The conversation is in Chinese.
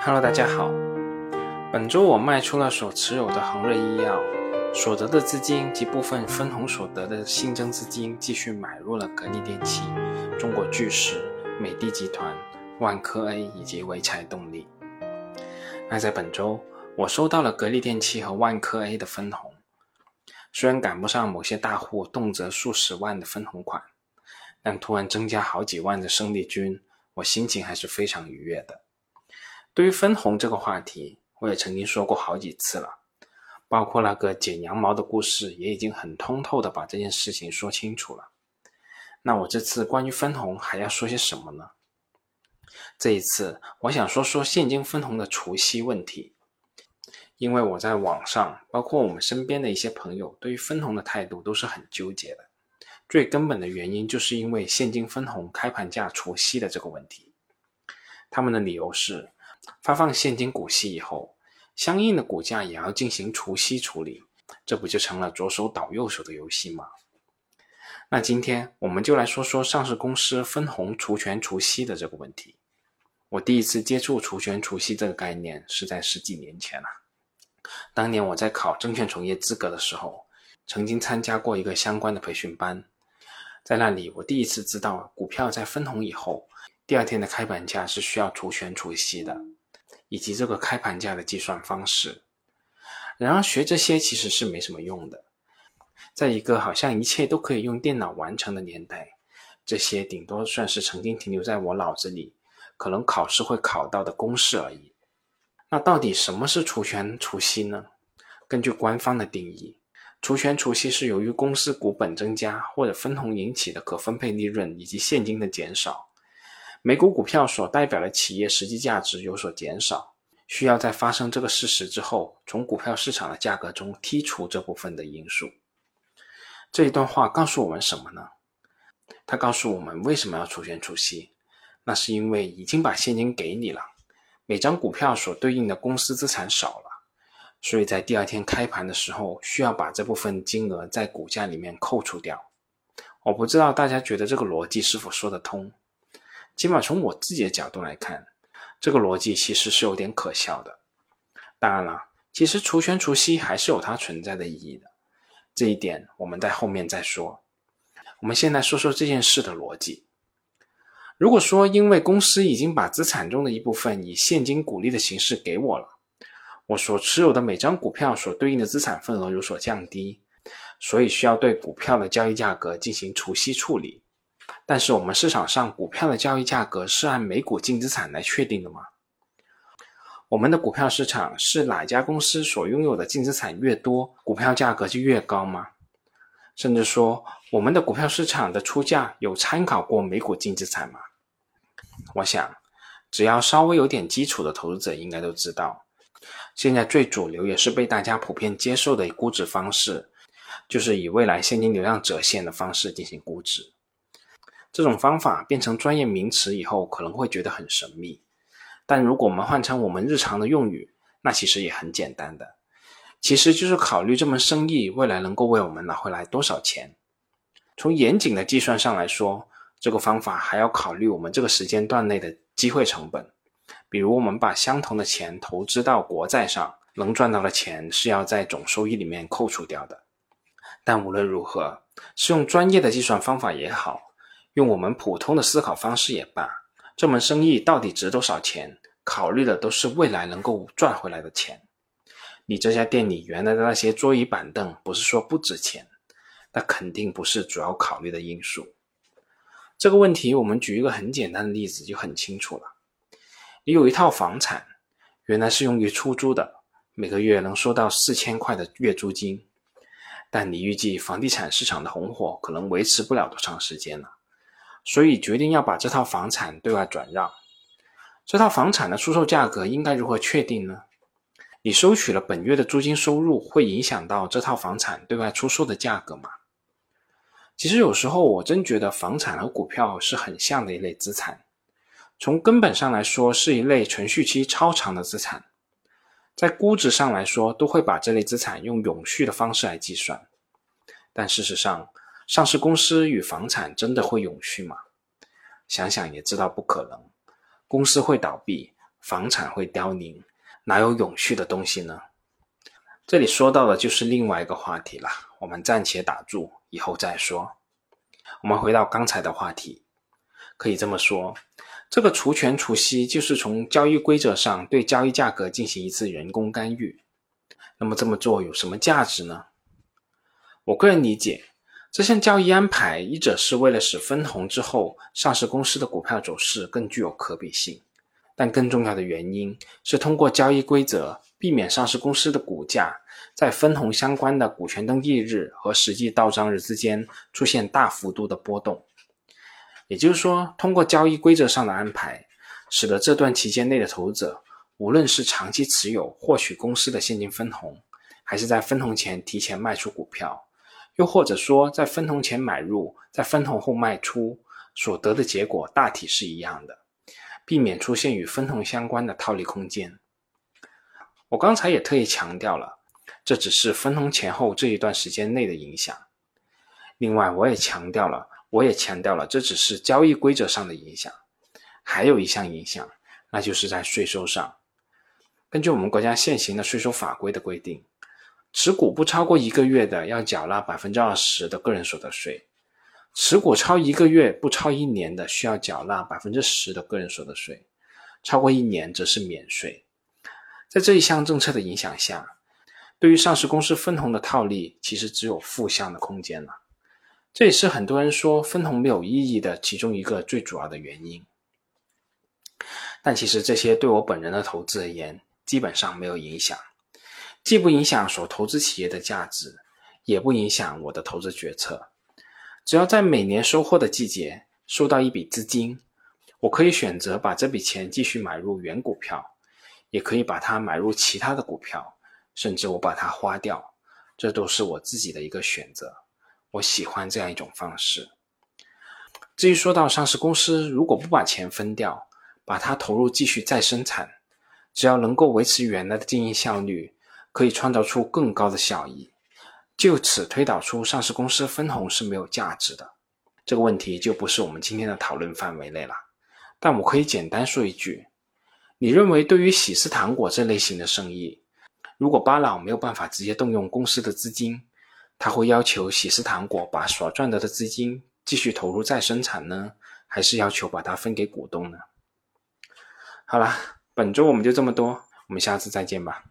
Hello，大家好。本周我卖出了所持有的恒瑞医药，所得的资金及部分分红所得的新增资金，继续买入了格力电器、中国巨石、美的集团、万科 A 以及潍柴动力。那在本周，我收到了格力电器和万科 A 的分红，虽然赶不上某些大户动辄数十万的分红款，但突然增加好几万的胜利军，我心情还是非常愉悦的。对于分红这个话题，我也曾经说过好几次了，包括那个剪羊毛的故事，也已经很通透的把这件事情说清楚了。那我这次关于分红还要说些什么呢？这一次我想说说现金分红的除息问题，因为我在网上，包括我们身边的一些朋友，对于分红的态度都是很纠结的。最根本的原因就是因为现金分红开盘价除息的这个问题，他们的理由是。发放现金股息以后，相应的股价也要进行除息处理，这不就成了左手倒右手的游戏吗？那今天我们就来说说上市公司分红除权除息的这个问题。我第一次接触除权除息这个概念是在十几年前了。当年我在考证券从业资格的时候，曾经参加过一个相关的培训班，在那里我第一次知道股票在分红以后。第二天的开盘价是需要除权除息的，以及这个开盘价的计算方式。然而学这些其实是没什么用的，在一个好像一切都可以用电脑完成的年代，这些顶多算是曾经停留在我脑子里，可能考试会考到的公式而已。那到底什么是除权除息呢？根据官方的定义，除权除息是由于公司股本增加或者分红引起的可分配利润以及现金的减少。每股股票所代表的企业实际价值有所减少，需要在发生这个事实之后，从股票市场的价格中剔除这部分的因素。这一段话告诉我们什么呢？它告诉我们为什么要出现除息？那是因为已经把现金给你了，每张股票所对应的公司资产少了，所以在第二天开盘的时候，需要把这部分金额在股价里面扣除掉。我不知道大家觉得这个逻辑是否说得通？起码从我自己的角度来看，这个逻辑其实是有点可笑的。当然了，其实除权除息还是有它存在的意义的，这一点我们在后面再说。我们先来说说这件事的逻辑。如果说因为公司已经把资产中的一部分以现金股利的形式给我了，我所持有的每张股票所对应的资产份额有所降低，所以需要对股票的交易价格进行除息处理。但是我们市场上股票的交易价格是按每股净资产来确定的吗？我们的股票市场是哪家公司所拥有的净资产越多，股票价格就越高吗？甚至说，我们的股票市场的出价有参考过每股净资产吗？我想，只要稍微有点基础的投资者应该都知道，现在最主流也是被大家普遍接受的估值方式，就是以未来现金流量折现的方式进行估值。这种方法变成专业名词以后，可能会觉得很神秘。但如果我们换成我们日常的用语，那其实也很简单的，其实就是考虑这门生意未来能够为我们拿回来多少钱。从严谨的计算上来说，这个方法还要考虑我们这个时间段内的机会成本。比如，我们把相同的钱投资到国债上，能赚到的钱是要在总收益里面扣除掉的。但无论如何，是用专业的计算方法也好。用我们普通的思考方式也罢，这门生意到底值多少钱？考虑的都是未来能够赚回来的钱。你这家店里原来的那些桌椅板凳，不是说不值钱，那肯定不是主要考虑的因素。这个问题，我们举一个很简单的例子就很清楚了。你有一套房产，原来是用于出租的，每个月能收到四千块的月租金，但你预计房地产市场的红火可能维持不了多长时间了。所以决定要把这套房产对外转让。这套房产的出售价格应该如何确定呢？你收取了本月的租金收入，会影响到这套房产对外出售的价格吗？其实有时候我真觉得房产和股票是很像的一类资产。从根本上来说，是一类存续期超长的资产。在估值上来说，都会把这类资产用永续的方式来计算。但事实上，上市公司与房产真的会永续吗？想想也知道不可能。公司会倒闭，房产会凋零，哪有永续的东西呢？这里说到的就是另外一个话题了，我们暂且打住，以后再说。我们回到刚才的话题，可以这么说，这个除权除息就是从交易规则上对交易价格进行一次人工干预。那么这么做有什么价值呢？我个人理解，这项交易安排一者是为了使分红之后上市公司的股票走势更具有可比性，但更重要的原因是通过交易规则。避免上市公司的股价在分红相关的股权登记日和实际到账日之间出现大幅度的波动，也就是说，通过交易规则上的安排，使得这段期间内的投资者，无论是长期持有获取公司的现金分红，还是在分红前提前卖出股票，又或者说在分红前买入，在分红后卖出，所得的结果大体是一样的，避免出现与分红相关的套利空间。我刚才也特意强调了，这只是分红前后这一段时间内的影响。另外，我也强调了，我也强调了，这只是交易规则上的影响。还有一项影响，那就是在税收上。根据我们国家现行的税收法规的规定，持股不超过一个月的要缴纳百分之二十的个人所得税；持股超一个月不超一年的需要缴纳百分之十的个人所得税，超过一年则是免税。在这一项政策的影响下，对于上市公司分红的套利，其实只有负向的空间了。这也是很多人说分红没有意义的其中一个最主要的原因。但其实这些对我本人的投资而言，基本上没有影响，既不影响所投资企业的价值，也不影响我的投资决策。只要在每年收获的季节收到一笔资金，我可以选择把这笔钱继续买入原股票。也可以把它买入其他的股票，甚至我把它花掉，这都是我自己的一个选择。我喜欢这样一种方式。至于说到上市公司如果不把钱分掉，把它投入继续再生产，只要能够维持原来的经营效率，可以创造出更高的效益，就此推导出上市公司分红是没有价值的，这个问题就不是我们今天的讨论范围内了。但我可以简单说一句。你认为，对于喜事糖果这类型的生意，如果巴老没有办法直接动用公司的资金，他会要求喜事糖果把所赚得的资金继续投入再生产呢，还是要求把它分给股东呢？好了，本周我们就这么多，我们下次再见吧。